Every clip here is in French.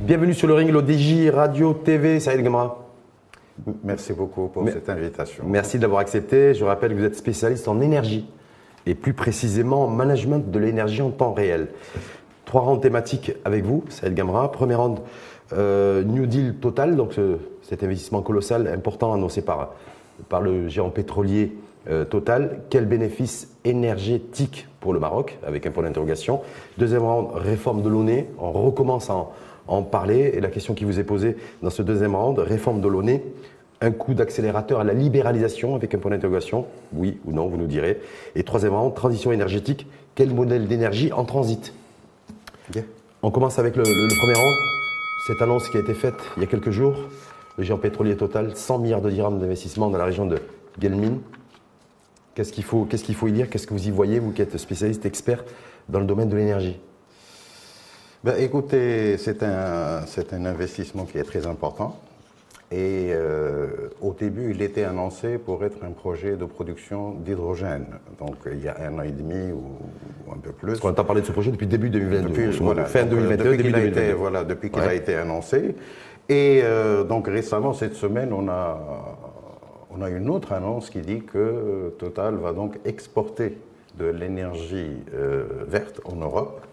Bienvenue sur le ring, l'ODJ Radio TV, Saïd Gamra. Merci beaucoup pour cette invitation. Merci de l'avoir accepté. Je rappelle que vous êtes spécialiste en énergie et plus précisément en management de l'énergie en temps réel. Trois rangs thématiques avec vous, Saïd Gamra. Premier rang, euh, New Deal Total, donc cet investissement colossal important annoncé par, par le géant pétrolier euh, Total. Quel bénéfice énergétique pour le Maroc, avec un point d'interrogation. Deuxième rang, réforme de l'ONE. On recommence en en parler. Et la question qui vous est posée dans ce deuxième round, réforme de l'ONE, un coup d'accélérateur à la libéralisation avec un point d'interrogation Oui ou non, vous nous direz. Et troisième round, transition énergétique, quel modèle d'énergie en transit? On commence avec le, premier round. Cette annonce qui a été faite il y a quelques jours, le géant pétrolier total, 100 milliards de dirhams d'investissement dans la région de Gelmin. Qu'est-ce qu'il faut, y dire? Qu'est-ce que vous y voyez, vous qui êtes spécialiste, expert dans le domaine de l'énergie? Ben, écoutez, c'est un investissement qui est très important. Et euh, au début, il était annoncé pour être un projet de production d'hydrogène. Donc il y a un an et demi ou, un peu plus. On entend parler de ce projet depuis début 2022. Depuis, voilà, fin 2022, depuis qu'il a été, voilà, depuis qu'il a été annoncé. Et euh, donc récemment, cette semaine, on a, on a une autre annonce qui dit que Total va donc exporter de l'énergie euh, verte en Europe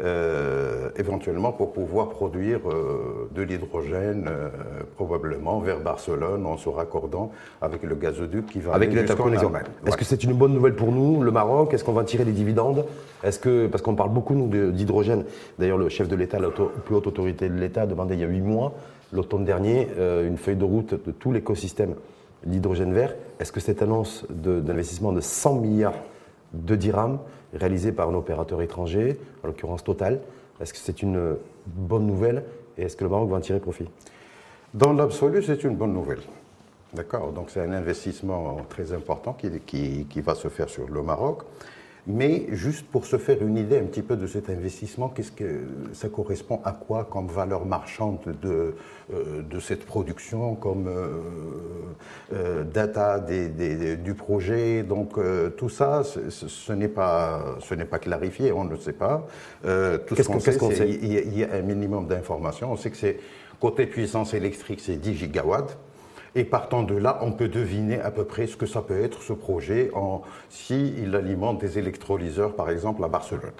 euh, éventuellement pour pouvoir produire euh, de l'hydrogène, euh, probablement vers Barcelone, en se raccordant avec le gazoduc qui va avec l'interconnexion. Est-ce que c'est une bonne nouvelle pour nous, le Maroc? Est-ce qu'on va tirer des dividendes? Est-ce que parce qu'on parle beaucoup nous d'hydrogène. D'ailleurs, le chef de l'État, la plus haute autorité de l'État, a demandé il y a huit mois, l'automne dernier, une feuille de route de tout l'écosystème d'hydrogène vert. Est-ce que cette annonce d'investissement de, de 100 milliards de dirhams réalisé par un opérateur étranger, en l'occurrence Total. Est-ce que c'est une bonne nouvelle et est-ce que le Maroc va en tirer profit? Dans l'absolu, c'est une bonne nouvelle. D'accord? Donc c'est un investissement très important qui, qui, va se faire sur le Maroc. Mais juste pour se faire une idée un petit peu de cet investissement, qu'est-ce que ça correspond à quoi comme valeur marchande de, euh, de cette production, comme euh, euh, data du projet? Donc tout ça, ce, n'est pas ce n'est pas clarifié, on ne sait pas. tout ce qu'on sait, c'est qu'il y, a un minimum d'informations. On sait que c'est côté puissance électrique, c'est 10 gigawatts. Et partant de là, on peut deviner à peu près ce que ça peut être ce projet en, si il alimente des électrolyseurs, par exemple, à Barcelone.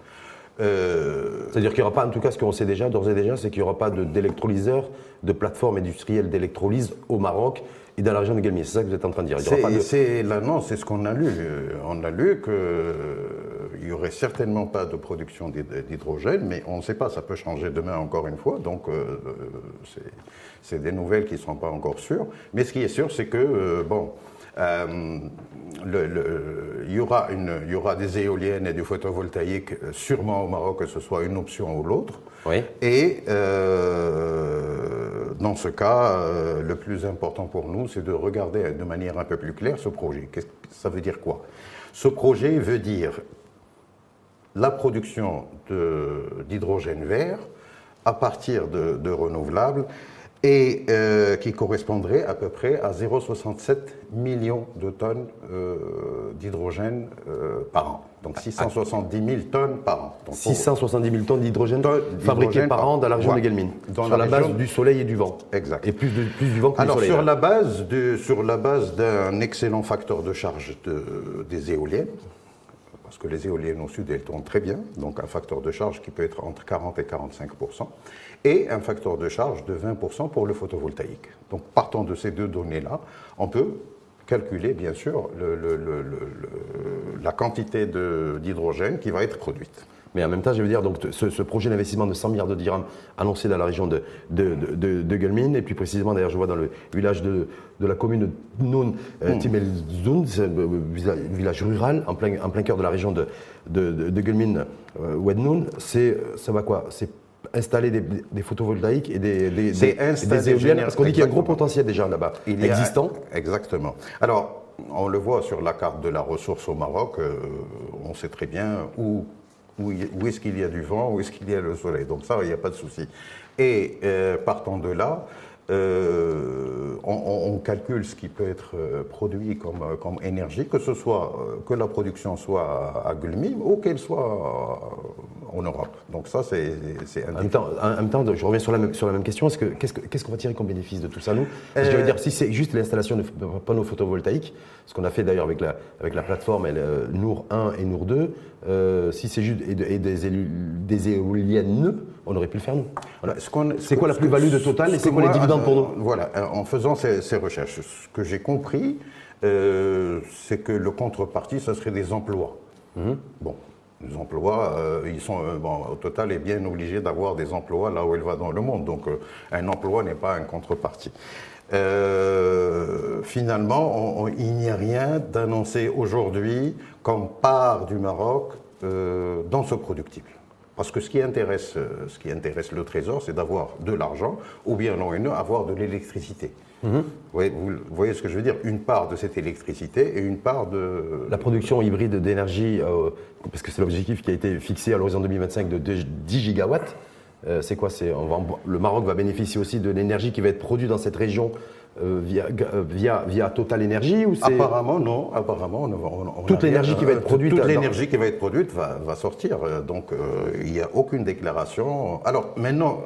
Euh, C'est-à-dire qu'il n'y aura pas, en tout cas, ce qu'on sait déjà, d'ores et déjà, c'est qu'il n'y aura pas d'électrolyseurs, de, plateformes industrielles d'électrolyse au Maroc et dans la région de Galmier. C'est ça que vous êtes en train de dire. C'est là, non, c'est ce qu'on a lu. On a lu qu'il n'y aurait certainement pas de production d'hydrogène, mais on ne sait pas, ça peut changer demain encore une fois. Donc, euh, c'est des nouvelles qui ne sont pas encore sûres. Mais ce qui est sûr, c'est que, euh, bon, euh, il, y aura une, il y aura des éoliennes et du photovoltaïque euh, sûrement au Maroc, que ce soit une option ou l'autre. Oui. Et euh, dans ce cas, le plus important pour nous, c'est de regarder de manière un peu plus claire ce projet. Ça veut dire quoi? Ce projet veut dire la production d'hydrogène vert à partir de, de renouvelables et euh, qui correspondrait à peu près à 0,67 millions de tonnes euh, d'hydrogène euh, par an. Donc 670 000 tonnes par an. 670 000 tonnes d'hydrogène fabriquées par, an dans la région de Gelmine, sur la, base du soleil et du vent. Exact. Et plus, de, plus du vent que Alors, du soleil. Sur la base de, sur la base d'un excellent facteur de charge de, des éoliennes, parce que les éoliennes au sud, elles tournent très bien, donc un facteur de charge qui peut être entre 40 et 45% et un facteur de charge de 20% pour le photovoltaïque. Donc partant de ces deux données-là, on peut calculer bien sûr la quantité d'hydrogène qui va être produite. Mais en même temps, je veux dire, donc, ce, projet d'investissement de 100 milliards de dirhams annoncé dans la région de, de, de, et puis précisément, d'ailleurs, je vois dans le village de, la commune de Noun, euh, hmm. c'est un village rural en plein, en plein cœur de la région de, de, de, euh, c'est, ça va quoi? C'est installer des, photovoltaïques et des, des, éoliennes Parce qu'on dit qu'il y a un gros potentiel déjà là-bas, existant. exactement. Alors, on le voit sur la carte de la ressource au Maroc, euh, on sait très bien où, où, est-ce qu'il y a du vent, où est-ce qu'il y a le soleil. Donc ça, il n'y a pas de souci. Et euh, partant de là, euh, on, on calcule ce qui peut être euh, produit comme, euh, comme énergie, que ce soit que la production soit à Gulmim ou qu'elle soit en Europe. Donc ça, c'est en même, temps, en même temps, je reviens sur la même, sur la même question. Qu'est-ce qu'on va tirer comme bénéfice de tout ça, nous? Je veux dire, si c'est juste l'installation de panneaux photovoltaïques, ce qu'on a fait d'ailleurs avec la, avec la plateforme Nour 1 et Nour 2, si c'est juste et, des, des, éoliennes, on aurait pu le faire nous. C'est quoi la plus-value de Total et c'est quoi les dividendes pour nous Voilà, en faisant ces, recherches, ce que j'ai compris, euh, c'est que le contrepartie, ça serait des emplois. Mhm. Bon, les emplois, euh, ils sont, euh, bon, au total, est bien obligé d'avoir des emplois là où elle va dans le monde. Donc, un emploi n'est pas un contrepartie. finalement, il n'y a rien d'annoncé aujourd'hui comme part du Maroc dans ce productible. Parce que ce qui intéresse, ce qui intéresse le Trésor, c'est d'avoir de l'argent, ou bien non, avoir de l'électricité. Mhm. Vous, voyez, ce que je veux dire? Une part de cette électricité et une part de... La production hybride d'énergie, euh, parce que c'est l'objectif qui a été fixé à l'horizon 2025 de 10 gigawatts. Euh, c'est quoi? C'est, Le Maroc va bénéficier aussi de l'énergie qui va être produite dans cette région euh, via, via, via Total Energy ou Apparemment, non. Apparemment, on, toute l'énergie qui va être produite. Toute l'énergie qui va être produite va, va sortir. Donc, il n'y a aucune déclaration. Alors, maintenant,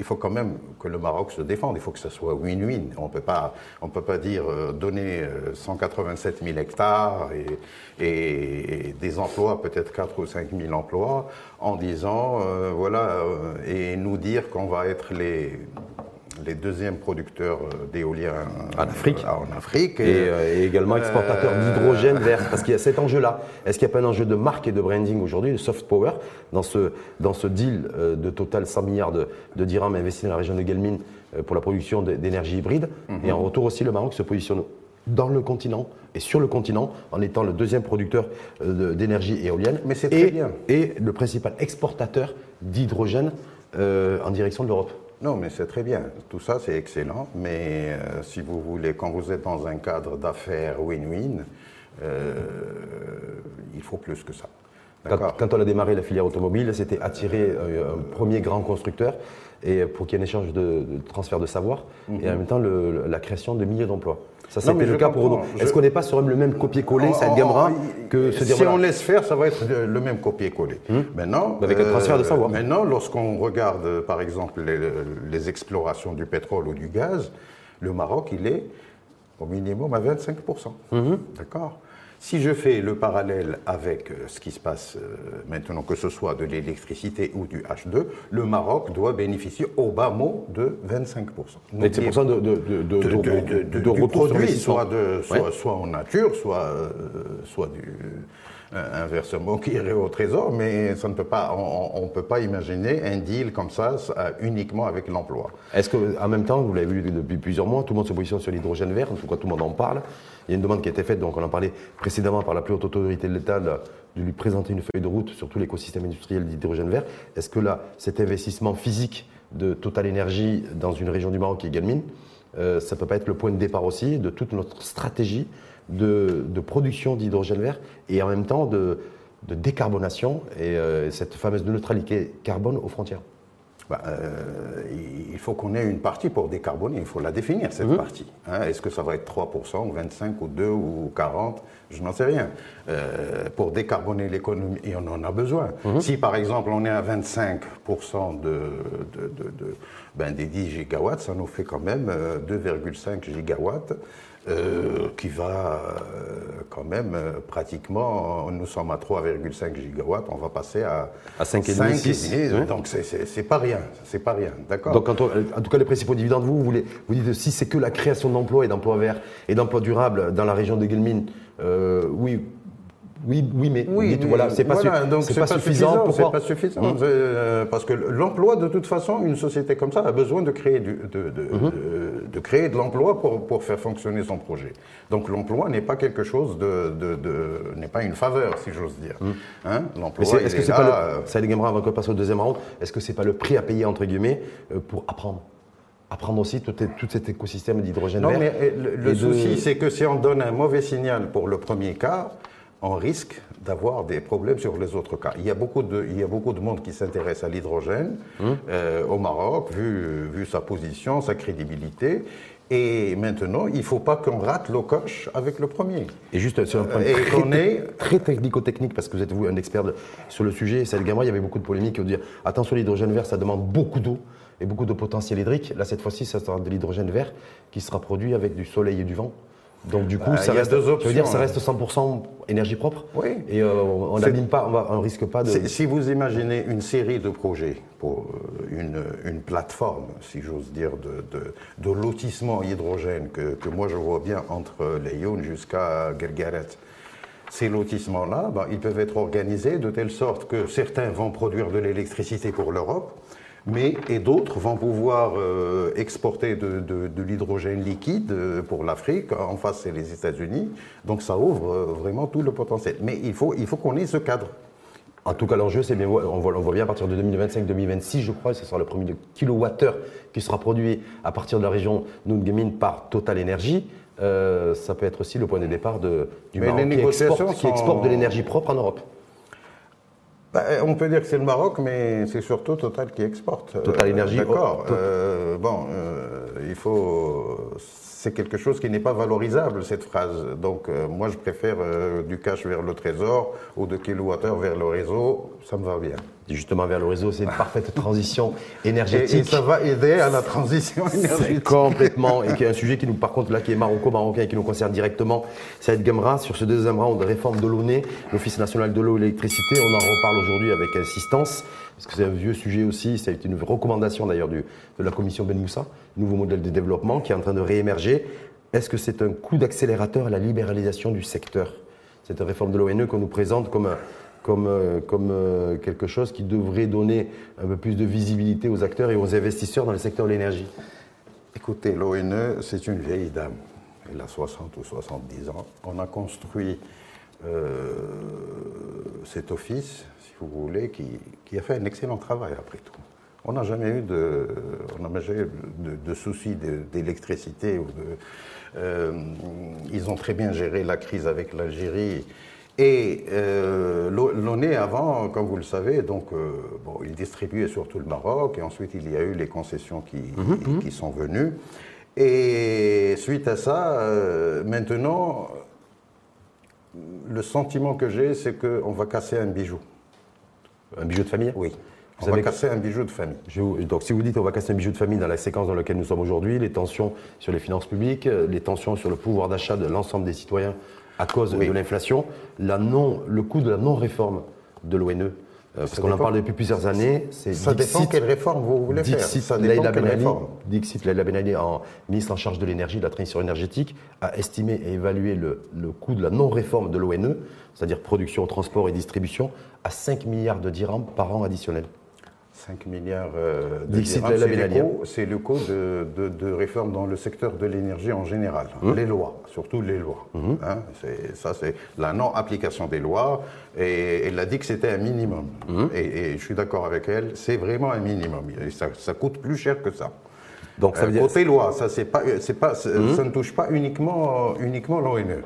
il faut quand même que le Maroc se défende. Il faut que ce soit win-win. On ne peut pas dire euh, donner 187 euh, 000 hectares et, des emplois, peut-être 4 ou 5 000 emplois, en disant, euh, voilà, et nous dire qu'on va être les les deuxièmes producteurs euh, d'éolien en Afrique. en Afrique euh, et, également exportateurs euh, d'hydrogène vert. Parce qu'il y a cet enjeu-là. Est-ce qu'il n'y a pas un enjeu de marque et de branding aujourd'hui, de soft power, dans ce, dans ce deal de total 100 milliards de, de dirhams investis dans la région de Guelmine pour la production d'énergie hybride? Mhm. Et en retour aussi, le Maroc se positionne dans le continent et sur le continent en étant le deuxième producteur d'énergie éolienne. Mais c'est très bien. Et le principal exportateur d'hydrogène en direction de l'Europe. Non, mais c'est très bien. Tout ça, c'est excellent. Mais euh, si vous voulez, quand vous êtes dans un cadre d'affaires win-win, euh, il faut plus que ça. Quand, on a démarré la filière automobile, c'était attirer euh, un premier grand constructeur et pour qu'il y ait un échange de, transfert de savoir et en mhm. même temps la création de milliers d'emplois. Ça, c'était le cas pour. Est-ce qu'on n'est pas sur le même copier-coller, cette Gamera, que se dire Si on laisse faire, ça va être le même copier-coller. Hmm. Maintenant, Avec un transfert de savoir. Maintenant, lorsqu'on regarde, par exemple, les, explorations du pétrole ou du gaz, le Maroc, il est au minimum à 25%. Hmm. D'accord? Si je fais le parallèle avec euh, ce qui se passe euh, maintenant, que ce soit de l'électricité ou du H2, le Maroc doit bénéficier au bas mot de 25%. Donc, c'est de, de, de, de, de, du produit, soit, en nature, soit, euh, soit du inversement qui irait au trésor, mais ça ne peut pas, on ne peut pas imaginer un deal comme ça, uniquement avec l'emploi. Est-ce qu'en même temps, vous l'avez vu depuis plusieurs mois, tout le monde se positionne sur l'hydrogène vert, en tout cas tout le monde en parle. Il y a une demande qui a été faite, donc on en parlait précédemment par la plus haute autorité de l'État, de lui présenter une feuille de route sur tout l'écosystème industriel d'hydrogène vert. Est-ce que là, cet investissement physique de Total Energy dans une région du Maroc qui est Galmine, euh, ça ne peut pas être le point de départ aussi de toute notre stratégie de, production d'hydrogène vert et en même temps de, décarbonation et euh, cette fameuse neutralité carbone aux frontières bah, euh, il faut qu'on ait une partie pour décarboner, il faut la définir cette mhm. partie. Hein. Est-ce que ça va être 3%, ou 25 ou 2 ou 40 Je n'en sais rien. Euh, pour décarboner l'économie, et on en a besoin. Mhm. Si par exemple on est à 25% de, ben, des 10 gigawatts, ça nous fait quand même 2,5 gigawatts. Euh, qui va euh, quand même euh, pratiquement, nous sommes à 3,5 gigawatts, on va passer à, à 5,5 6. Donc c'est pas rien, c'est pas rien, d'accord. Donc en tout cas les principaux dividendes, vous, vous, voulez, vous dites si c'est que la création d'emplois et d'emplois verts et d'emplois durables dans la région de Guilmine, oui, oui, oui, mais, oui, voilà, c'est pas, pas, suffisant. C'est pas suffisant. Hum. Euh, parce que l'emploi, de toute façon, une société comme ça a besoin de créer, du, de, de, hum. de, créer de l'emploi pour, pour, faire fonctionner son projet. Donc l'emploi n'est pas quelque chose de, n'est pas une faveur, si j'ose dire. Hum. Hein l'emploi. Est-ce que c'est pas le, euh, ça avant qu'on passe au deuxième round, est-ce que c'est pas le prix à payer entre guillemets euh, pour apprendre? apprendre aussi tout, tout, cet écosystème d'hydrogène vert. Non, mais le, le souci, c'est que si on donne un mauvais signal pour le premier cas, on risque d'avoir des problèmes sur les autres cas. Il y a beaucoup de, il y a beaucoup de monde qui s'intéresse à l'hydrogène hum. euh, au Maroc, vu, vu sa position, sa crédibilité. Et maintenant, il ne faut pas qu'on rate le coche avec le premier. Et juste sur un point très, très technico-technique, parce que vous êtes vous un expert de- sur le sujet, Celle Gamma, il y avait beaucoup de polémiques de dire attention, l'hydrogène vert, ça demande beaucoup d'eau et beaucoup de potentiel hydrique. Là, cette fois-ci, ça sera de l'hydrogène vert qui sera produit avec du soleil et du vent. Donc du coup, Bah, ça il y a reste, deux ça veut dire options. ça reste 100% énergie propre. Oui. Et euh, on n'abîme pas, on va- on risque pas de. Si vous imaginez une série de projets pour euh, une, une plateforme, si j'ose dire, de, de, de lotissement hydrogène que, que moi je vois bien entre Lyon jusqu'à Gergaret, ces lotissements-là, ben, ils peuvent être organisés de telle sorte que certains vont produire de l'électricité pour l'Europe, mais et d'autres vont pouvoir euh, exporter de, de- de l'hydrogène liquide euh, pour l'Afrique. En face, c'est les États-Unis. Donc ça ouvre euh, vraiment tout le potentiel. Mais il faut, il faut qu'on ait ce cadre. En tout cas, l'enjeu, c'est bien, on voit, on voit bien à partir de 2025-2026, je crois, ce sera le premier kilowattheure qui sera produit à partir de la région Nungemin par Total Energy. Euh, ça peut être aussi le point de départ de, du Mais Maroc qui exporte, qui exporte de l'énergie propre en Europe. Bah, on peut dire que c'est le Maroc, mais c'est surtout Total qui exporte. Total Euh, Énergie, D'accord. oh, tot- Euh, bon, euh, il faut. C'est quelque chose qui n'est pas valorisable, cette phrase. Donc, euh, moi, je préfère euh, du cash vers le trésor ou de kilowattheure vers le réseau. Ça me va bien. Justement, vers le réseau, c'est une parfaite transition Et, et énergétique. ça va aider à la transition C'est énergétique. complètement, et qui est un sujet qui nous, par contre, là, qui est maroco-marocain et qui nous concerne directement. Saïd Gamra, sur ce deuxième round de réforme de l'ONE, l'Office national de l'eau et l'électricité, on en reparle aujourd'hui avec insistance, parce que c'est un vieux sujet aussi, ça a été une recommandation d'ailleurs de la commission Ben Moussa, nouveau modèle de développement qui est en train de réémerger. Est-ce que c'est un coup d'accélérateur à la libéralisation du secteur? Cette réforme de l'ONE qu'on nous présente comme un- comme, euh, euh, quelque chose qui devrait donner un peu plus de visibilité aux acteurs et aux investisseurs dans le secteur de l'énergie. Écoutez, l'ONE, c'est une vieille dame. Elle a 60 ou 70 ans. On a construit euh, cet office, si vous voulez, qui, a fait un excellent travail après tout. On n'a jamais eu de, on soucis d'électricité. ils ont très bien géré la crise avec l'Algérie. Et euh, l'O- l'ONE avant, comme vous le savez, donc euh, bon, il distribuait surtout le Maroc, et ensuite il y a eu les concessions qui, qui sont venues. Et suite à ça, euh, maintenant, le sentiment que j'ai, c'est qu'on va casser un bijou. Un bijou de famille? Oui. Vous on va savez- casser un bijou de famille. Donc, si vous dites on va casser un bijou de famille dans la séquence dans laquelle nous sommes aujourd'hui, les tensions sur les finances publiques, les tensions sur le pouvoir d'achat de l'ensemble des citoyens à cause Oui. de l'inflation, la non, le coût de la non-réforme de l'ONE, euh, parce qu'on en parle depuis plusieurs années, c'est Ça dépend quelle réforme vous voulez faire. Ça dépend Leïla quelle Ben Ali, réforme. Dixit Leïla Ben Ali, en ministre en charge de l'énergie, de la transition énergétique, a estimé et évalué le, le coût de la non-réforme de l'ONE, c'est-à-dire production, transport et distribution, à 5 milliards de dirhams par an additionnels. 5 milliards euh, de dirhams, c'est le coût- de, de- de réforme dans le secteur de l'énergie en général. Les lois, surtout les lois. Hein, c'est- ça, c'est la non-application des lois. Et elle a dit que c'était un minimum. Et, et je suis d'accord avec elle, c'est vraiment un minimum. Et ça, ça coûte plus cher que ça. Donc ça Euh, veut dire, côté loi, ça, c'est pas, pas, ça ne touche pas uniquement, uniquement l'ONE.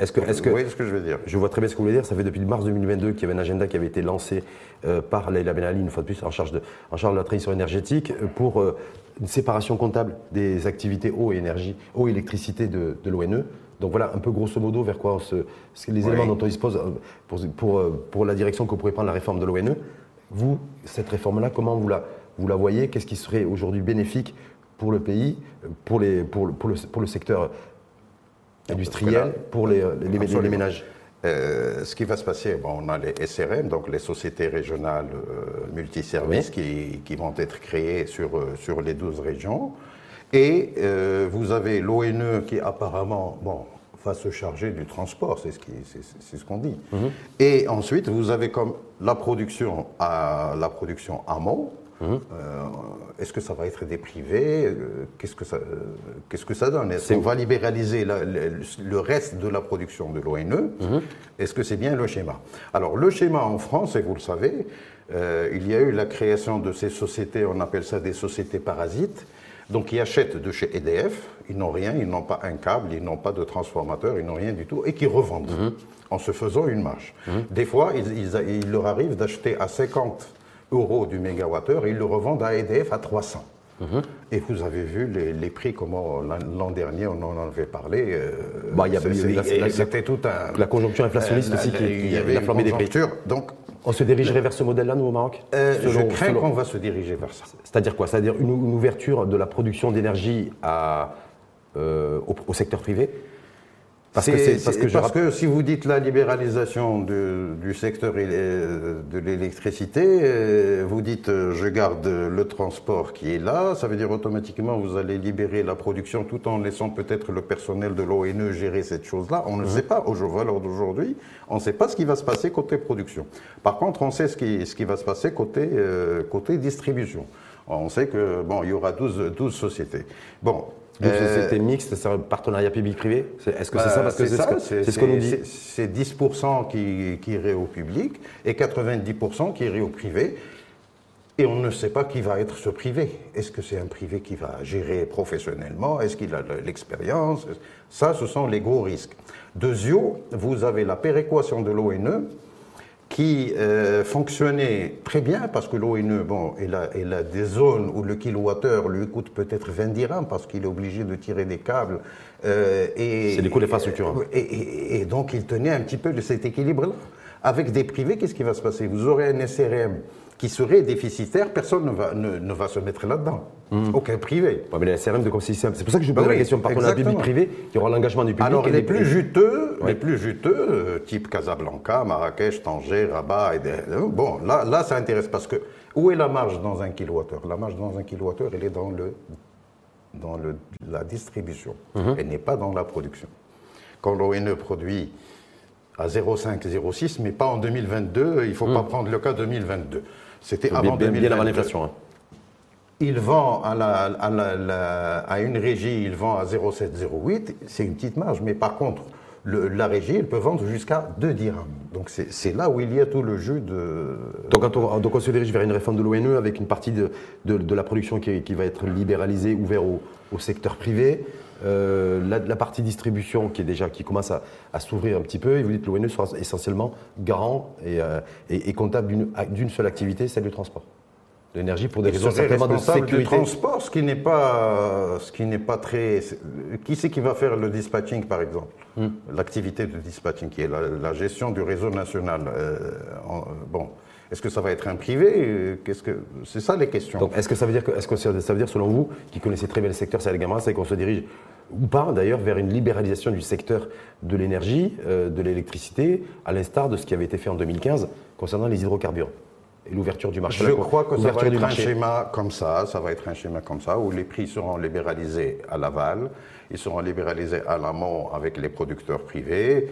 Est-ce que, est-ce que, Vous voyez ce que je veux dire Je vois très bien ce que vous voulez dire. Ça fait depuis mars 2022 qu'il y avait un agenda qui avait été lancé euh, par Leïla Ben Ali, une fois de plus, en charge de, en charge de la transition énergétique, euh, pour euh, une séparation comptable des activités eau et énergie, eau et électricité de, de l'ONE. Donc voilà, un peu grosso modo vers quoi on se, les Oui. éléments dont on dispose pour, pour, pour la direction que pourrait prendre la réforme de l'ONE. Vous, cette réforme-là, comment vous la, vous la voyez? Qu'est-ce qui serait aujourd'hui bénéfique pour le pays, pour, les, pour, le, pour, le, pour le secteur industriel, pour les, les- les- les ménages Euh, ce qui va se passer, bon, on a les SRM, donc les sociétés régionales euh, multiservices qui, qui vont être créées sur, euh, sur les 12 régions. Et euh, vous avez l'ONE qui apparemment bon, va se charger du transport, c'est ce c'est ce qu'on dit. Et ensuite, vous avez comme la production à la production amont. Euh, Est-ce que ça va être des privés Euh, Qu'est-ce que ça, euh, qu'est-ce que ça donne? Est-ce qu'on va libéraliser la- le, le reste de la production de l'ONE? Est-ce que c'est bien le schéma? Alors le schéma en France, et vous le savez, euh, il y a eu la création de ces sociétés, on appelle ça des sociétés parasites, donc qui achètent de chez EDF, ils n'ont rien, ils n'ont pas un câble, ils n'ont pas de transformateur, ils n'ont rien du tout, et qui revendent en se faisant une marge. Des fois, ils- ils- il leur arrive d'acheter à 50 euros du mégawattheure ils le revendent à EDF à 300. Mhm. Et vous avez vu les, prix, comment l'an dernier, on en avait parlé. Euh, bah, C'était tout un. La conjoncture inflationniste aussi qui, il y avait la des prix. Donc, on se dirigerait vers ce modèle-là, nous, au Maroc euh, Je crains qu'on va se diriger vers ça. C'est-à-dire quoi? C'est-à-dire une, ouverture de la production d'énergie euh, au, secteur privé? Parce, que, parce, que, si vous dites la libéralisation du secteur de l'électricité, euh, vous dites euh, je garde le transport qui est là, ça veut dire automatiquement vous allez libérer la production tout en laissant peut-être le personnel de l'ONE gérer cette chose-là. On ne mhm. sait pas au jour d'aujourd'hui, on ne sait pas ce qui va se passer côté production. Par contre, on sait ce qui, ce qui va se passer côté, euh, côté distribution. On sait que bon, il y aura 12, 12 sociétés. Bon, donc c'était mixte, c'est un partenariat public-privé Est-ce que c'est ça Parce que c'est ce qu'on nous dit. C'est 10% qui, qui irait au public et 90% qui irait au privé. Et on ne sait pas qui va être ce privé. Est-ce que c'est un privé qui va gérer professionnellement? Est-ce qu'il a l'expérience? Ça, ce sont les gros risques. Deuxièmement, vous avez la péréquation de l'ONE qui euh, fonctionnait très bien parce que l'ONE, bon, elle a, a, des zones où le kilowattheure lui coûte peut-être 20 dirhams parce qu'il est obligé de tirer des câbles. Euh, et, C'est des coûts d'infrastructure. Et, et, donc il tenait un petit peu de cet équilibre-là. Avec des privés, qu'est-ce qui va se passer? Vous aurez un SRM qui serait déficitaire, personne ne va, ne, va se mettre là-dedans. Hmm. Aucun privé. mais les SRM de C'est pour ça que je vous pose la question. Par contre, la public-privé, il y aura l'engagement du public. Alors, les, plus juteux, les plus juteux, euh, type Casablanca, Marrakech, Tanger, Rabat, et euh, bon, là, là, ça intéresse parce que où est la marge dans un kilowattheure? La marge dans un kilowattheure, elle est dans, le, dans le, la distribution. Mhm. Elle n'est pas dans la production. Quand l'ONE produit à 0,5, 0,6, mais pas en 2022, il ne faut pas mhm. prendre le cas 2022. C'était avant bien, bien avant l'inflation. Hein. Il vend à, la, à, une régie, il vend à 0,7, 0,8, c'est une petite marge. Mais par contre, la régie, elle peut vendre jusqu'à 2 dirhams. Donc c'est là où il y a tout le jeu de... Donc, on, donc on se dirige vers une réforme de l'ONE avec une partie de, de, la production qui, qui, va être libéralisée, ouverte au, au secteur privé. Euh, la, partie distribution qui est déjà qui commence à, s'ouvrir un petit peu, et vous dites que l'ONE sera essentiellement garant et, euh, comptable d'une seule activité, celle du transport. L'énergie pour des raisons simplement de sécurité. Du transport, ce qui n'est pas, ce qui n'est pas très. Qui c'est qui va faire le dispatching, par exemple? Hmm. L'activité de dispatching, qui est la, gestion du réseau national. Euh, bon, est-ce que ça va être un privé? Qu'est-ce que c'est ça les questions. Donc, est-ce que ça veut dire que, est-ce que ça veut dire, selon vous, qui connaissez très bien le secteur, c'est c'est qu'on se dirige ou pas d'ailleurs vers une libéralisation du secteur de l'énergie, euh, de l'électricité, à l'instar de ce qui avait été fait en 2015 concernant les hydrocarbures et l'ouverture du marché. Je crois que ça va être un schéma comme ça, ça va être un schéma comme ça, où les prix seront libéralisés à l'aval, ils seront libéralisés à l'amont avec les producteurs privés,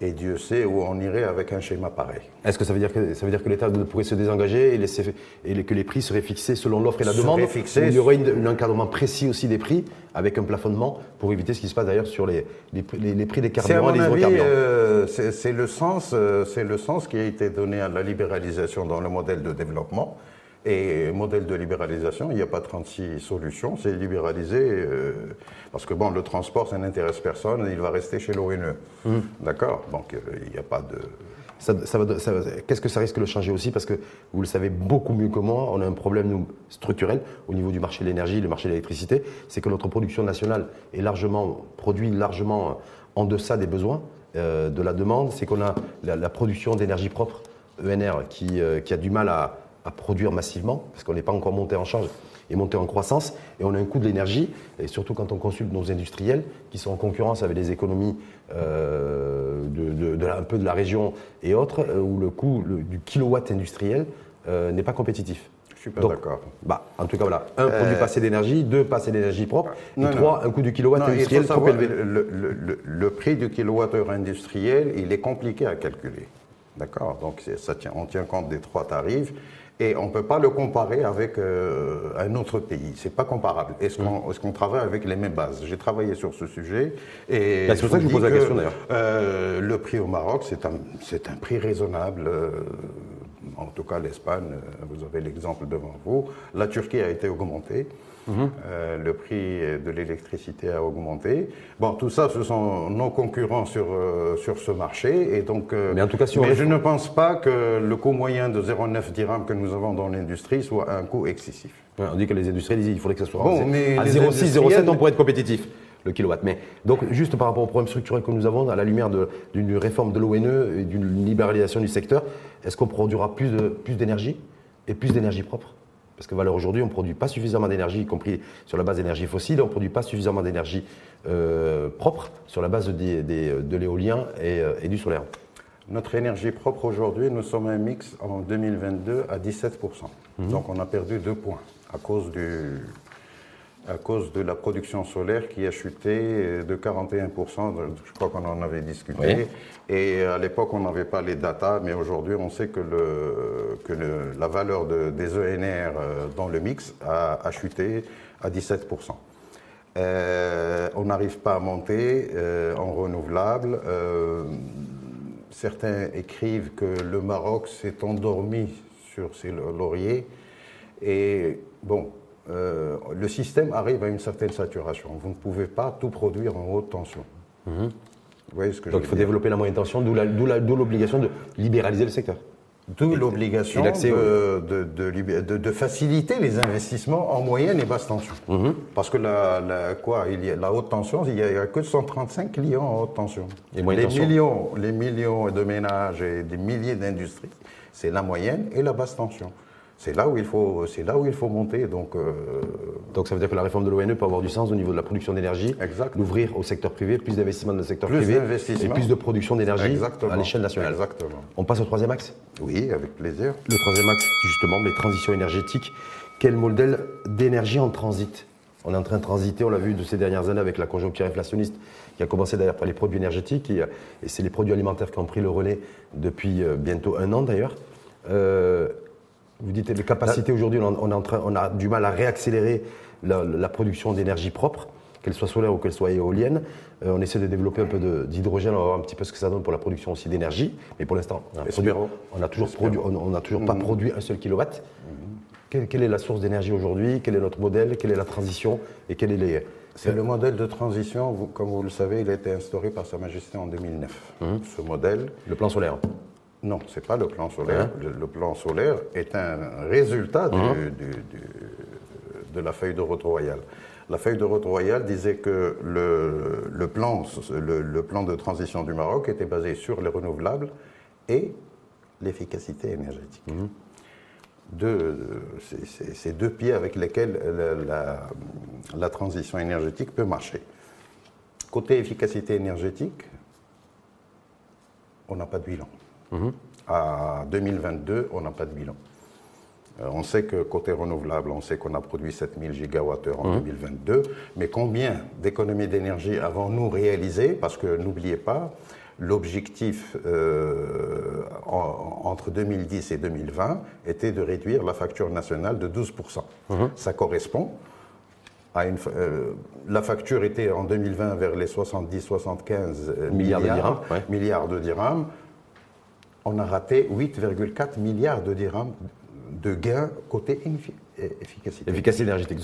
et Dieu sait où on irait avec un schéma pareil. Est-ce que ça veut dire que, ça veut dire que l'État pourrait se désengager et, laisser, et que les prix seraient fixés selon l'offre et la demande Il y aurait un encadrement précis aussi des prix avec un plafonnement pour éviter ce qui se passe d'ailleurs sur les, les, prix des carburants et des hydrocarbures. Euh, c'est le, sens, euh, le sens qui a été donné à la libéralisation dans le modèle de développement. Et modèle de libéralisation, il n'y a pas 36 solutions, c'est libéraliser, euh, parce que bon, le transport, ça n'intéresse personne, il va rester chez l'ONE. Hum. D'accord? Donc euh, il n'y a pas de... Qu'est-ce que ça risque de changer aussi? Parce que vous le savez beaucoup mieux que moi, on a un problème nous, structurel au niveau du marché de l'énergie, le marché de l'électricité, c'est que notre production nationale est largement, produit largement en deçà des besoins euh, de la demande, c'est qu'on a la, production d'énergie propre, ENR, qui, qui a du mal à à produire massivement, parce qu'on n'est pas encore monté en charge et monté en croissance, et on a un coût de l'énergie, et surtout quand on consulte nos industriels, qui sont en concurrence avec les économies euh, de, un peu de la région et autres, euh, où le coût du kilowatt industriel euh, n'est pas compétitif. Je suis pas d'accord. Bah, en tout cas, voilà. Un, produit passé d'énergie. Deux, passé d'énergie propre. et trois, un coût du kilowatt industriel trop élevé. Le, le, prix du kilowattheure industriel, il est compliqué à calculer. D'accord? Donc, ça tient, on tient compte des trois tarifs. Et on ne peut pas le comparer avec euh, un autre pays. C'est pas comparable. Est-ce qu'on est travaille avec les mêmes bases? J'ai travaillé sur ce sujet. Et bah, c'est pour ça que je vous pose la question d'ailleurs. Euh, le prix au Maroc, c'est un, un prix raisonnable. Euh, en tout cas, l'Espagne, vous avez l'exemple devant vous. La Turquie a été augmentée. Mhm. Euh, le prix de l'électricité a augmenté. Bon, tout ça, ce sont nos concurrents sur, euh, sur ce marché. Et donc, euh, mais en tout cas, si je ne pense pas que le coût moyen de 0,9 dirhams que nous avons dans l'industrie soit un coût excessif. on dit que les industriels, il faudrait que ça soit bon, mais à 0,6, 0,7, on pourrait être compétitif le kilowatt. Mais donc, juste par rapport au problème structurel que nous avons, à la lumière d'une réforme de l'ONE et d'une libéralisation du secteur, est-ce qu'on produira plus d'énergie plus et plus d'énergie propre? Parce que voilà, aujourd'hui, on ne produit pas suffisamment d'énergie, y compris sur la base d'énergie fossile, on ne produit pas suffisamment d'énergie euh, propre sur la base de l'éolien euh, et, du solaire. Notre énergie propre aujourd'hui, nous sommes un mix en 2022 à 17%. Mhm. Donc on a perdu deux points à cause du, à cause de la production solaire qui a chuté de 41%, je crois qu'on en avait discuté. Et à l'époque, on n'avait pas les datas, mais aujourd'hui, on sait que, le, que la valeur des ENR euh, dans le mix a, chuté à 17%. Euh, on n'arrive pas à monter euh, en renouvelable. certains écrivent que le Maroc s'est endormi sur ses lauriers. Et bon, euh, le système arrive à une certaine saturation. Vous ne pouvez pas tout produire en haute tension. Mhm. Vous voyez ce que Donc il faut développer la moyenne tension, d'où l'obligation de libéraliser le secteur. D'où l'obligation de, de, faciliter les investissements en moyenne et basse tension. Mhm. Parce que la, quoi, il y a, la haute tension, il n'y a, que 135 clients en haute tension. Et les, millions, les millions de ménages et des milliers d'industries, c'est la moyenne et la basse tension. C'est là où il faut, c'est là où il faut monter. Donc, euh, donc ça veut dire que la réforme de l'ONE peut avoir du sens au niveau de la production d'énergie, l'ouvrir au secteur privé, plus d'investissements dans le secteur privé, et plus de production d'énergie à l'échelle nationale. Exactement. On passe au troisième axe. Oui, avec plaisir. Le troisième axe, justement, les transitions énergétiques. Quel modèle d'énergie en transit? On est en train de transiter, on l'a vu de ces dernières années avec la conjoncture inflationniste qui a commencé d'ailleurs par les produits énergétiques et, c'est les produits alimentaires qui ont pris le relais depuis euh, bientôt un an d'ailleurs. Euh, vous dites les capacités aujourd'hui, on, on, a du mal à réaccélérer la, production d'énergie propre, qu'elle soit solaire ou qu'elle soit éolienne. Euh, on essaie de développer un peu d'hydrogène, on va voir un petit peu ce que ça donne pour la production aussi d'énergie. Mais pour l'instant, on n'a toujours, on toujours pas mhm. produit un seul kilowatt. Mhm. quelle, est la source d'énergie aujourd'hui? Quel est notre modèle? Quelle est la transition? Et quel est les c'est le modèle de transition, comme vous le savez, il a été instauré par Sa Majesté en 2009. Mhm. Ce modèle. Le plan solaire. Non, ce n'est pas le plan solaire. Hein? Le, plan solaire est un résultat hein? de la feuille de route royale. La feuille de route royale disait que le, plan, le, plan de transition du Maroc était basé sur les renouvelables et l'efficacité énergétique. Mmh. C'est deux pieds avec lesquels la, la, transition énergétique peut marcher. Côté efficacité énergétique, on n'a pas de bilan. À 2022, on n'a pas de bilan. Euh, on sait que côté renouvelable, on sait qu'on a produit 7000 gigawattheures en 2022, mais combien d'économies d'énergie avons-nous réalisé Parce que n'oubliez pas, l'objectif euh, entre 2010 et 2020 était de réduire la facture nationale de 12%. Ça correspond à une... Euh, la facture était en 2020 vers les 70-75 milliards, milliards de dirhams on a raté 8,4 milliards de dirhams de gains côté efficacité. Efficacité énergétique.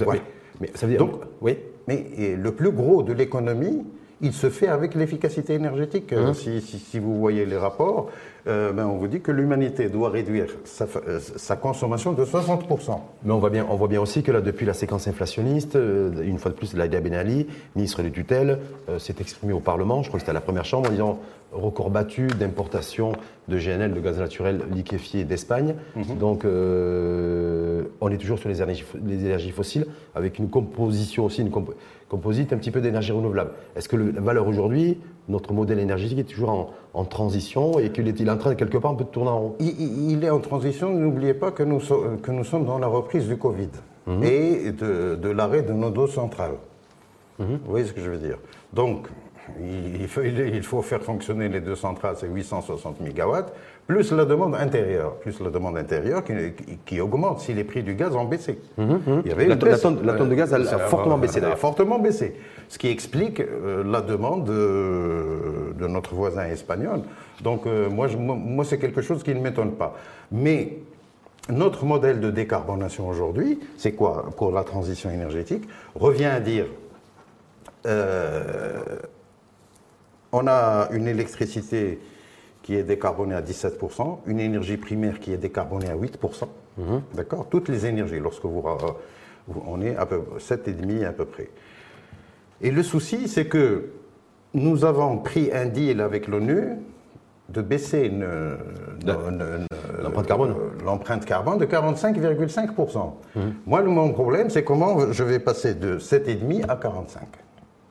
Mais, ça veut dire, Donc, oui. Mais le plus gros de l'économie, il se fait avec l'efficacité énergétique. Hein si, vous voyez les rapports, euh, ben on vous dit que l'humanité doit réduire sa, euh, consommation de 60%. Mais on voit, bien, on voit bien aussi que là, depuis la séquence inflationniste, euh, une fois de plus, Laïda Ben Ali, ministre de tutelle, s'est exprimé au Parlement, je crois que c'était à la première chambre, en disant record battu d'importation de GNL, de gaz naturel liquéfié d'Espagne. Mhm. Donc on est toujours sur les énergies, les énergies, fossiles, avec une composition aussi, une composite un petit peu d'énergie renouvelable. Est-ce que la valeur aujourd'hui, notre modèle énergétique est toujours en, transition et qu'il est, il est en train de quelque part un peu de tourner en rond il, est en transition, n'oubliez pas que nous, que nous sommes dans la reprise du Covid mhm. et de, l'arrêt de nos dos centrales. Mhm. Vous voyez ce que je veux dire? Donc, il faut, il faut, faire fonctionner les deux centrales, c'est 860 MW, plus la demande intérieure, plus la demande intérieure qui, augmente si les prix du gaz ont baissé. Mhm, il y avait la, tonne, de gaz a, fortement baissé d'ailleurs. fortement baissé. Ce qui explique euh, la demande de, notre voisin espagnol. Donc euh, moi, moi c'est quelque chose qui ne m'étonne pas. Mais notre modèle de décarbonation aujourd'hui, c'est quoi? Pour la transition énergétique Revient à dire, euh, on a une électricité qui est décarbonée à 17%, une énergie primaire qui est décarbonée à 8%. Mhm. D'accord? Toutes les énergies, lorsque vous, on est à peu 7,5 à peu près. Et le souci, c'est que nous avons pris un deal avec l'ONU de baisser l'empreinte carbone. l'empreinte carbone de 45,5%. Mmh. Moi, mon problème, c'est comment je vais passer de 7,5 à 45.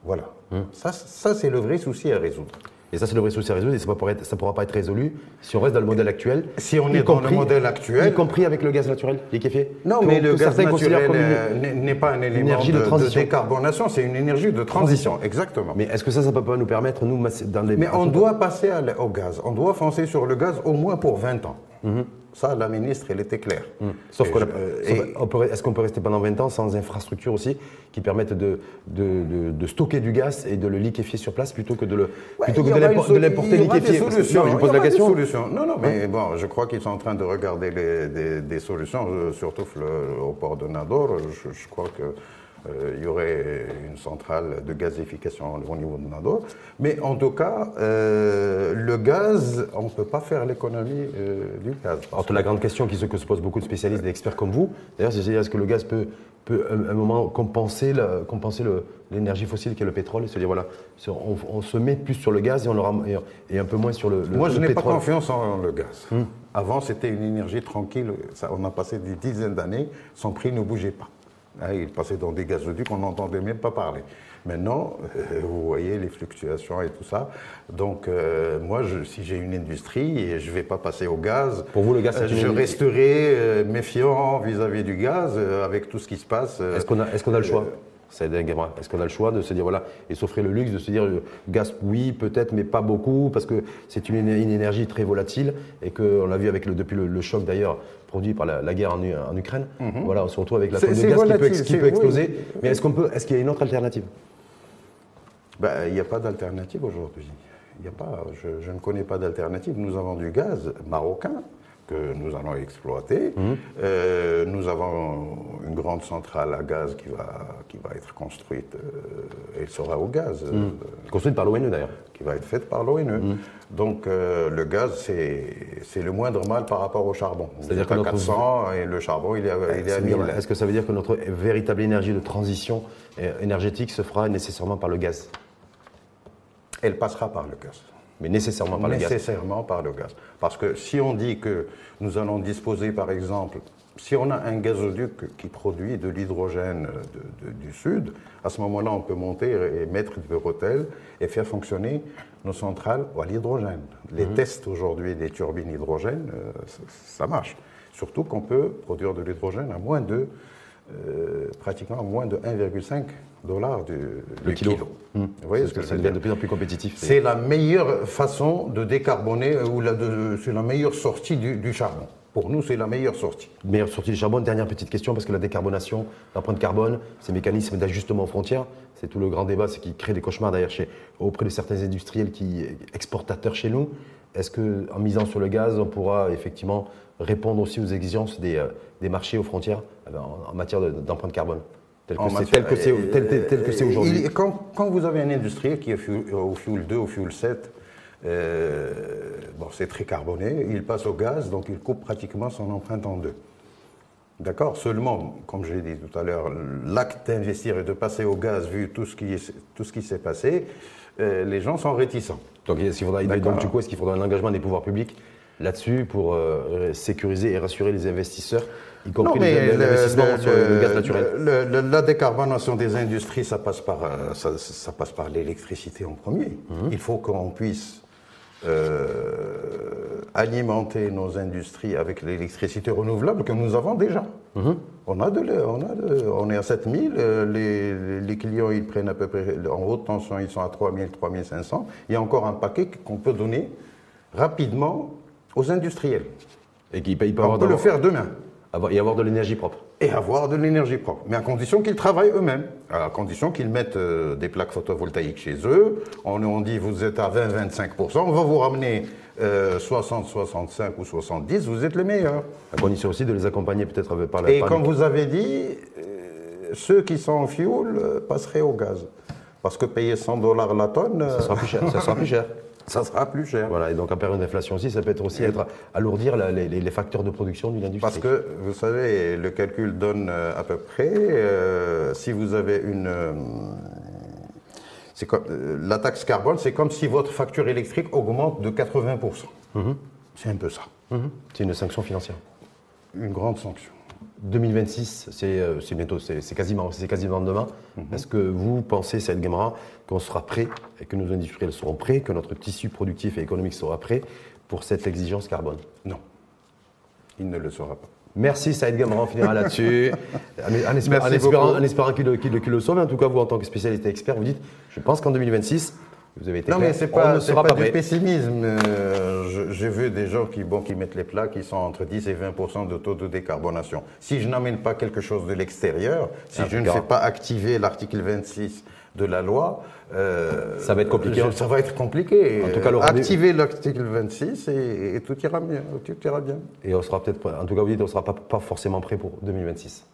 Voilà. Mmh. Ça, ça c'est le vrai souci à résoudre. Et ça, c'est le vrai souci à résoudre et ça ne pourra pas être résolu si on reste dans le modèle actuel. Si on est dans le modèle actuel. Y compris avec le gaz naturel liquéfié Non, mais le gaz naturel n'est pas un élément de, de, décarbonation, c'est une énergie de transition. Exactement. Mais est-ce que ça, ça ne peut pas nous permettre, nous, dans les. Mais on doit passer au gaz. On doit foncer sur le gaz au moins pour 20 ans. Mhm. Ça, la ministre, elle était claire. Hum. Sauf que, est-ce qu'on peut rester pendant 20 ans sans infrastructure aussi qui permettent de, de, stocker du gaz et de le liquéfier sur place plutôt que de l'importer liquéfié Non, je pose la question. Non, non, mais bon, je crois qu'ils sont en train de regarder des, solutions, euh, surtout au port de Nador. je crois que euh, il y aurait une centrale de gazification au niveau de Nador. Mais en tout cas, euh, le gaz, on ne peut pas faire l'économie euh, du gaz. Alors, la grande question qui se, que se posent beaucoup de spécialistes, d'experts comme vous, d'ailleurs, c'est est-ce que le gaz peut, peut à un moment compenser, compenser l'énergie fossile qui est le pétrole? Et se dire voilà, on, se met plus sur le gaz et, on aura, et, un peu moins sur le, le Moi, je n'ai pas confiance en le gaz. Hmm. Avant, c'était une énergie tranquille. Ça, on a passé des dizaines d'années, son prix ne bougeait pas. Ah, il passait dans des gazoducs qu'on n'entendait même pas parler. Maintenant, euh, vous voyez les fluctuations et tout ça. Donc, euh, moi, si j'ai une industrie et je ne vais pas passer au gaz, pour vous, le gaz, je resterai euh, méfiant vis-à-vis du gaz avec tout ce qui se passe. Est-ce qu'on a, est a, le choix? Est-ce qu'on a le choix de se dire, voilà, et s'offrir le luxe de se dire, gaz, oui, peut-être, mais pas beaucoup, parce que c'est une, énergie très volatile, et qu'on l'a vu avec le, depuis le, choc d'ailleurs produit par la, guerre en, Ukraine. Mhm. Voilà, on se retrouve avec la tonne de gaz qui peut, exploser. Mais est-ce qu'on peut, est-ce qu'il y a une autre alternative? Ben, Il n'y a pas d'alternative aujourd'hui. Il a pas, je ne connais pas d'alternative. Nous avons du gaz marocain que nous allons exploiter. Mhm. Euh, nous avons une grande centrale à gaz qui va, qui va être construite, euh, elle sera au gaz. Euh, construite par l'ONU d'ailleurs. Qui va être faite par l'ONU. Mhm. Donc le gaz, c'est le moindre mal par rapport au charbon. C'est-à-dire qu'à 400 et le charbon, il est, il est à 1000. Est-ce que ça veut dire que notre véritable énergie de transition énergétique se fera nécessairement par le gaz? Elle passera par le gaz mais nécessairement par le gaz. Nécessairement par le gaz. Parce que si on dit que nous allons disposer, par exemple, si on a un gazoduc qui produit de l'hydrogène du sud, à ce moment-là, on peut monter et mettre du rotel et faire fonctionner nos centrales à l'hydrogène. Les mhm. tests aujourd'hui des turbines hydrogène, euh, ça marche. Surtout qu'on peut produire de l'hydrogène à moins de, euh, pratiquement à moins de 1,5 dollars du, le kilo. Vous voyez ce que ça devient de plus en plus compétitif. C'est la meilleure façon de décarboner, ou c'est la meilleure sortie du, charbon. Pour nous, c'est la meilleure sortie. Meilleure sortie du charbon. Dernière petite question, parce que la décarbonation, l'empreinte carbone, ces mécanismes d'ajustement aux frontières, c'est tout le grand débat, c'est qui crée des cauchemars d'ailleurs chez, auprès de certains industriels qui exportateurs chez nous. Est-ce qu'en misant sur le gaz, on pourra effectivement répondre aussi aux exigences des, euh, des marchés aux frontières euh, en, en matière d'empreinte carbone? Tel que c'est aujourd'hui. Quand, quand, vous avez un industriel qui est au fuel 2, au fuel 7, euh, bon, c'est très carboné, il passe au gaz, donc il coupe pratiquement son empreinte en deux. D'accord? Seulement, comme je l'ai dit tout à l'heure, l'acte d'investir et de passer au gaz, vu tout ce qui, tout ce qui s'est passé, euh, les gens sont réticents. Donc, est-ce donc, du coup, est-ce qu'il faudra un engagement des pouvoirs publics là-dessus pour euh, sécuriser et rassurer les investisseurs y compris l'investissement sur le, gaz naturel La décarbonation des industries, ça passe par, euh, ça, passe par l'électricité en premier. Mhm. Il faut qu'on puisse euh, alimenter nos industries avec l'électricité renouvelable que nous avons déjà. Mhm. On, a de, on, a de, on est à 7000, euh, les, les, clients ils prennent à peu près, en haute tension ils sont à 3000, 3500. Il y a encore un paquet qu'on peut donner rapidement aux industriels. Et qui On peut le faire demain et avoir de l'énergie propre. et avoir de l'énergie propre. Mais à condition qu'ils travaillent eux-mêmes, à condition qu'ils mettent euh, des plaques photovoltaïques chez eux. On, on dit vous êtes à 20-25%, on va vous ramener 60, 65 ou 70, vous êtes les meilleurs. À condition aussi de les accompagner peut-être par la Et comme vous avez dit, euh, ceux qui sont en fuel euh, passeraient au gaz. Parce que payer 100 dollars la tonne. Ça sera plus cher. Ça sera plus cher. Ça sera plus cher. Voilà, et donc en période d'inflation aussi, ça peut être aussi être alourdir la- les, facteurs de production d'une industrie. Parce que, vous savez, le calcul donne euh, à peu près, euh, si vous avez une... euh, c'est comme, euh, la taxe carbone, c'est comme si votre facture électrique augmente de 80%. C'est un peu ça. Mhm. C'est une sanction financière. Une grande sanction. 2026, c'est euh, c'est bientôt, c'est quasiment, c'est quasiment demain. Mhm. Est-ce que vous pensez, Saïd Gamara, qu'on sera prêt, et que nos industriels seront prêts, que notre tissu productif et économique sera prêt pour cette exigence carbone? Non. Il ne le sera pas. Merci Saïd Gamara, on finira là-dessus. En, espérant, espérant- espérant qu'il le, qu'il le- qu'il le sauve. En tout cas, vous, en tant que spécialiste et expert, vous dites, je pense qu'en 2026, vous avez été Non, clair, mais c'est on pas, ne c'est sera pas pas du pessimisme. Euh, J'ai vu des gens qui, bon, qui mettent les plats qui sont entre 10 et 20 de taux de décarbonation. Si je n'amène pas quelque chose de l'extérieur, si je ne fais pas activer l'article 26 de la loi, euh, Ça va être compliqué. je- ça va être compliqué. En tout cas, activer l'article 26 et, et tout ira bien. Tout ira bien. Et on sera peut-être, en tout cas, vous dites, on ne sera pas, pas forcément prêt pour 2026.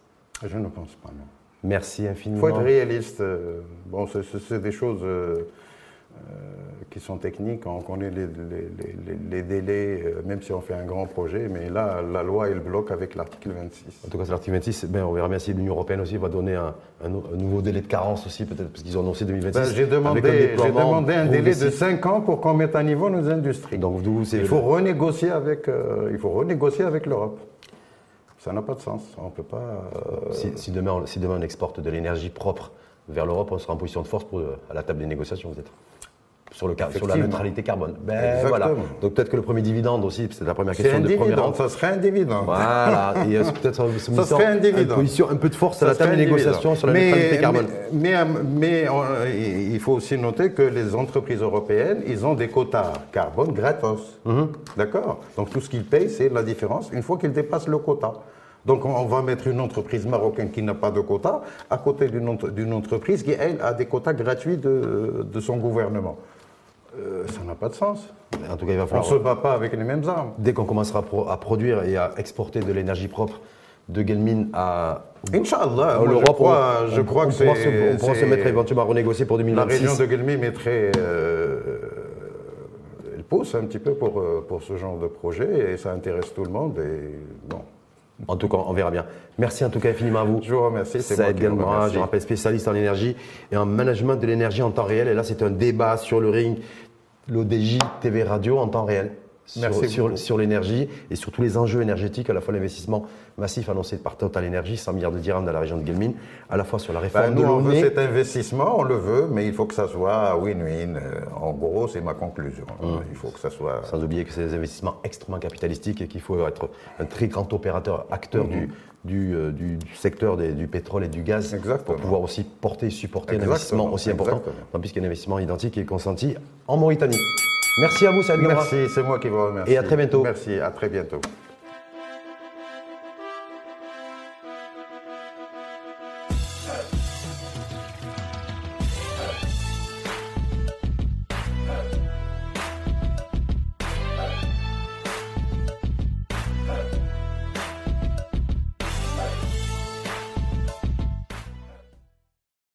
Je ne pense pas. Non. Merci Il infiniment. faut être réaliste. euh, Bon, c'est- des choses euh, qui sont techniques. On connaît les, les- les- les- les délais, euh, même si on fait un grand projet. Mais là, la loi, elle bloque avec l'article 26. En tout cas, c'est l'article 26. Ben, on verra bien si l'Union européenne aussi va donner un, un nou- un nouveau délai de carence aussi, peut-être, parce qu'ils ont annoncé 2026. Ben, J'ai demandé, un délai de progressif. 5 ans pour qu'on mette à niveau nos industries. Donc, il faut renégocier avec, euh, il faut renégocier avec l'Europe. Ça n'a pas de sens. On peut pas. euh, si, si demain, on- si demain on exporte de l'énergie propre vers l'Europe, on sera en position de force pour, euh, à la table des négociations, peut-être. Sur, le, car- sur la neutralité carbone. Ben, voilà. Donc peut-être que le premier dividende aussi, c'est la première question première dividende. rente. Ça serait un dividende. Voilà, et euh, c'est peut-être euh, Ça serait un dividende. position, un peu de force à la table des négociations sur la Mais- neutralité carbone. Mais, mais, mais on- il faut aussi noter que les entreprises européennes, ils ont des quotas carbone gratos. Mhm. D'accord? Donc tout ce qu'ils payent, c'est la différence une fois qu'ils dépassent le quota. Donc on- va mettre une entreprise marocaine qui n'a pas de quota à côté d'une entre- d'une entreprise qui, elle, a des quotas gratuits de, de son gouvernement. Euh, ça n'a pas de sens. En tout cas, il va On ne falloir. se bat pas avec les mêmes armes. Dès qu'on commencera à, pro- à produire et à exporter de l'énergie propre de Guelmine à Inch'Allah, moi, je l'Europe, crois, on, je on- crois on que pourra c'est- se, on pourra se mettre éventuellement à renégocier pour La 2026. région de Guelmim est très. euh, elle pousse un petit peu pour, euh, pour ce genre de projet et ça intéresse tout le monde. Et bon, En tout cas, on verra bien. Merci en tout cas infiniment à vous. je vous remercie. C'est Saïd Galmara, je rappelle spécialiste en énergie et en management de l'énergie en temps réel. Et là, c'est un débat sur le ring, l'ODJ TV Radio en temps réel. Sur, Merci sur, l'énergie et sur tous les enjeux énergétiques, à la fois l'investissement massif annoncé par Total Energy, 100 milliards de dirhams dans la région de Guelmine, à la fois sur la Ben, réforme nous, de on veut l'ONU. cet investissement, on le veut, mais il faut que ça soit win-win. Euh, En gros, c'est ma conclusion. Mmh. Il faut que ça soit. Sans oublier que c'est des investissements extrêmement capitalistiques et qu'il faut être un très grand opérateur, acteur du, du, euh, du- du secteur des- du pétrole et du gaz Exactement. pour pouvoir aussi porter et supporter un investissement aussi important, exactement. tant puisqu'il y a un investissement identique et consenti en Mauritanie. Merci à vous, Gamra. Merci, c'est moi qui vous remercie. Et à très bientôt. Merci, à très bientôt.